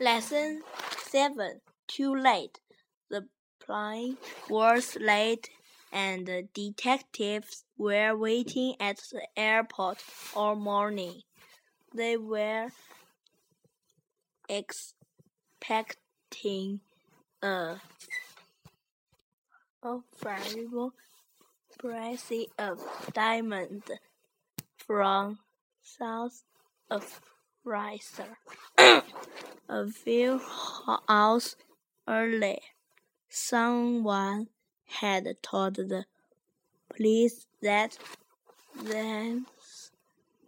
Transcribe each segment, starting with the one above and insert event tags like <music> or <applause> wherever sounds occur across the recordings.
Lesson 7 Too late. The plane was late and the detectives were waiting at the airport all morning. They were expecting a, a valuable price of diamond from South Africa. A few hours earlier, someone had told the police that they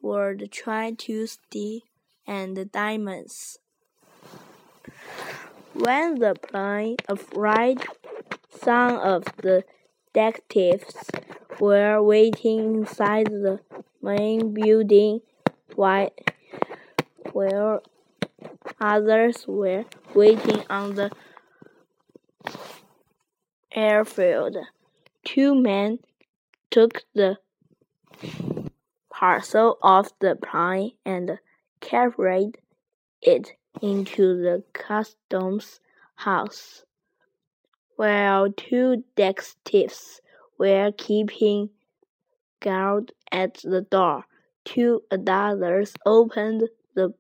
were trying to steal and diamonds. When the plane arrived, some of the detectives were waiting inside the main building while, while Others were waiting on the airfield. Two men took the parcel off the plane and carried it into the customs house, while two detectives were keeping guard at the door. Two others opened the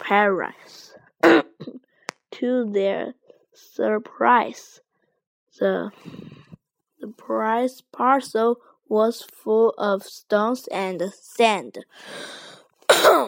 Paris. <coughs> to their surprise, the, the prize parcel was full of stones and sand. <coughs> <coughs>